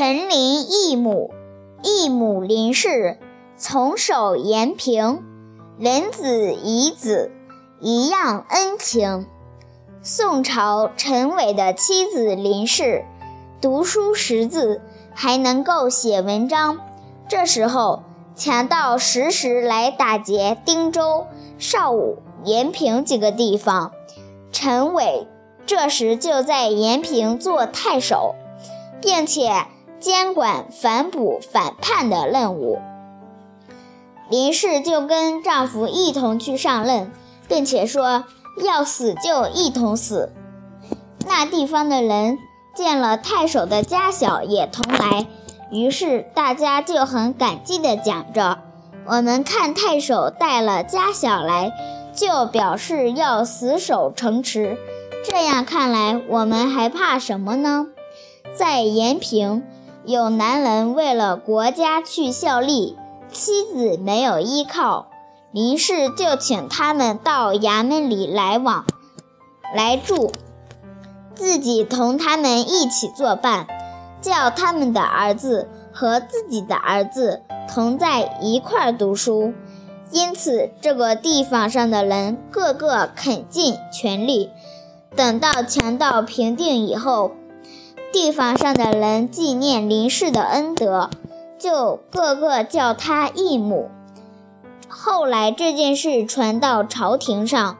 陈林义母，义母林氏，从守延平，人子遗子，一样恩情。宋朝陈伟的妻子林氏，读书识字，还能够写文章。这时候，强盗时时来打劫汀州、邵武、延平几个地方。陈伟这时就在延平做太守，并且监管反捕反叛的任务。林氏就跟丈夫一同去上任，并且说。要死就一同死。那地方的人见了太守的家小也同来，于是大家就很感激地讲着：“我们看太守带了家小来，就表示要死守城池。这样看来，我们还怕什么呢？”在延平，有男人为了国家去效力，妻子没有依靠。林氏就请他们到衙门里来往，来住，自己同他们一起作伴，叫他们的儿子和自己的儿子同在一块读书。因此，这个地方上的人个个肯尽全力。等到强盗平定以后，地方上的人纪念林氏的恩德，就个个叫她义母。后来这件事传到朝廷上，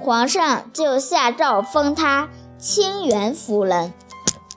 皇上就下诏封她清源夫人。